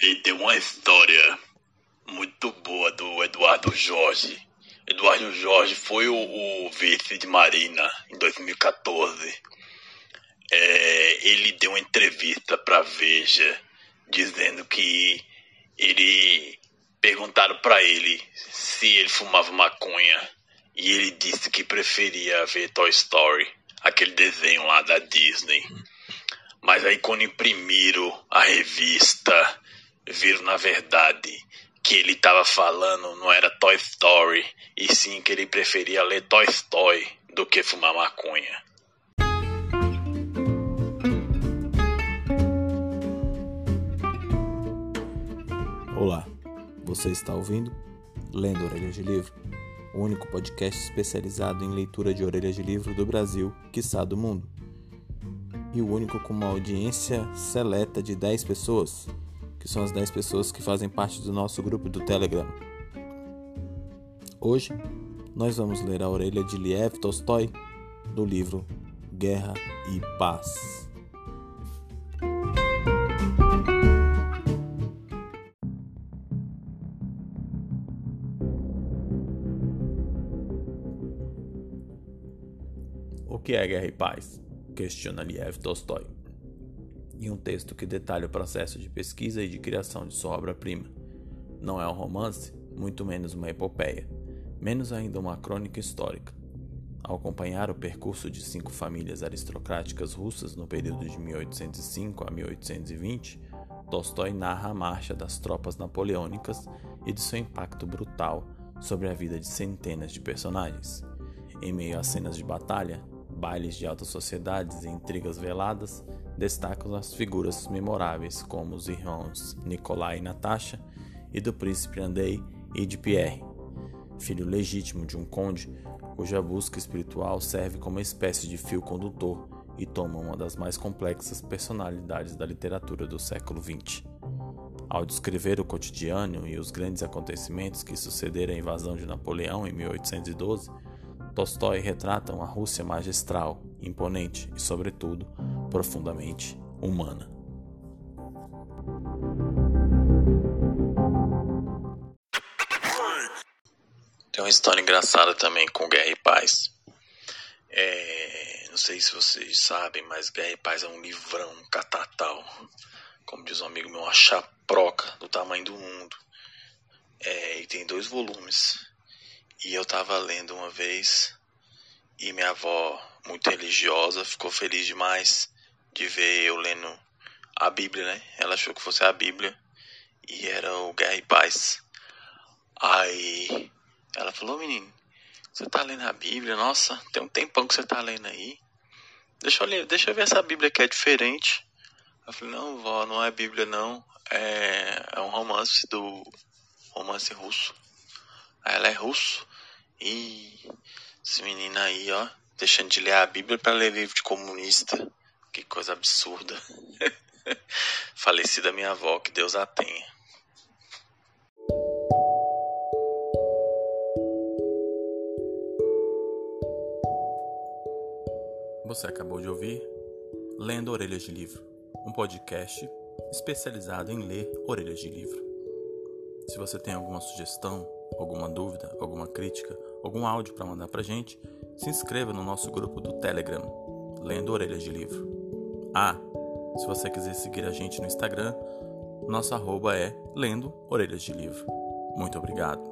E tem uma história muito boa do Eduardo Jorge. Eduardo Jorge foi o, o vice de Marina em 2014. É, ele deu uma entrevista para Veja dizendo que ele perguntaram para ele se ele fumava maconha e ele disse que preferia ver Toy Story, aquele desenho lá da Disney. Mas aí quando imprimiram a revista, viram na verdade que ele estava falando não era Toy Story, e sim que ele preferia ler Toy Story do que fumar maconha. Olá, você está ouvindo Lendo Orelhas de Livro, o único podcast especializado em leitura de orelhas de livro do Brasil, quiçá do mundo. E o único com uma audiência seleta de 10 pessoas, que são as 10 pessoas que fazem parte do nosso grupo do Telegram. Hoje, nós vamos ler a orelha de Liev Tolstói do livro Guerra e Paz. O que é guerra e paz? Questiona Liev Tolstói em um texto que detalha o processo de pesquisa e de criação de sua obra-prima. Não é um romance, muito menos uma epopeia, menos ainda uma crônica histórica. Ao acompanhar o percurso de cinco famílias aristocráticas russas no período de 1805 a 1820, Tolstói narra a marcha das tropas napoleônicas e de seu impacto brutal sobre a vida de centenas de personagens. Em meio a cenas de batalha, bailes de altas sociedades e intrigas veladas, destacam as figuras memoráveis como os irmãos Nicolai e Natasha e do príncipe Andrei e de Pierre, filho legítimo de um conde cuja busca espiritual serve como espécie de fio condutor e toma uma das mais complexas personalidades da literatura do século XX. Ao descrever o cotidiano e os grandes acontecimentos que sucederam à invasão de Napoleão em 1812, Tolstói retrata uma Rússia magistral, imponente e, sobretudo, profundamente humana. Tem uma história engraçada também com Guerra e Paz. É, não sei se vocês sabem, mas Guerra e Paz é um livrão, catatal. Como diz um amigo meu, uma chaproca do tamanho do mundo. É, e tem dois volumes. E eu tava lendo uma vez e minha avó, muito religiosa, ficou feliz demais de ver eu lendo a Bíblia, né? Ela achou que fosse a Bíblia e era o Guerra e Paz. Aí ela falou, menino, você tá lendo a Bíblia? Nossa, tem um tempão que você tá lendo aí. Deixa eu, ler, deixa eu ver essa Bíblia que é diferente. Eu falei, não, vó, não é Bíblia não. É, é um romance do romance russo. Aí ela é russo. E esse menino aí, ó, deixando de ler a Bíblia para ler livro de comunista. Que coisa absurda. Falecida minha avó, que Deus a tenha. Você acabou de ouvir Lendo Orelhas de Livro, um podcast especializado em ler orelhas de livro. Se você tem alguma sugestão, alguma dúvida, alguma crítica, algum áudio para mandar para gente, se inscreva no nosso grupo do Telegram, Lendo Orelhas de Livro. Ah, se você quiser seguir a gente no Instagram, nosso arroba é Lendo Orelhas de Livro. Muito obrigado.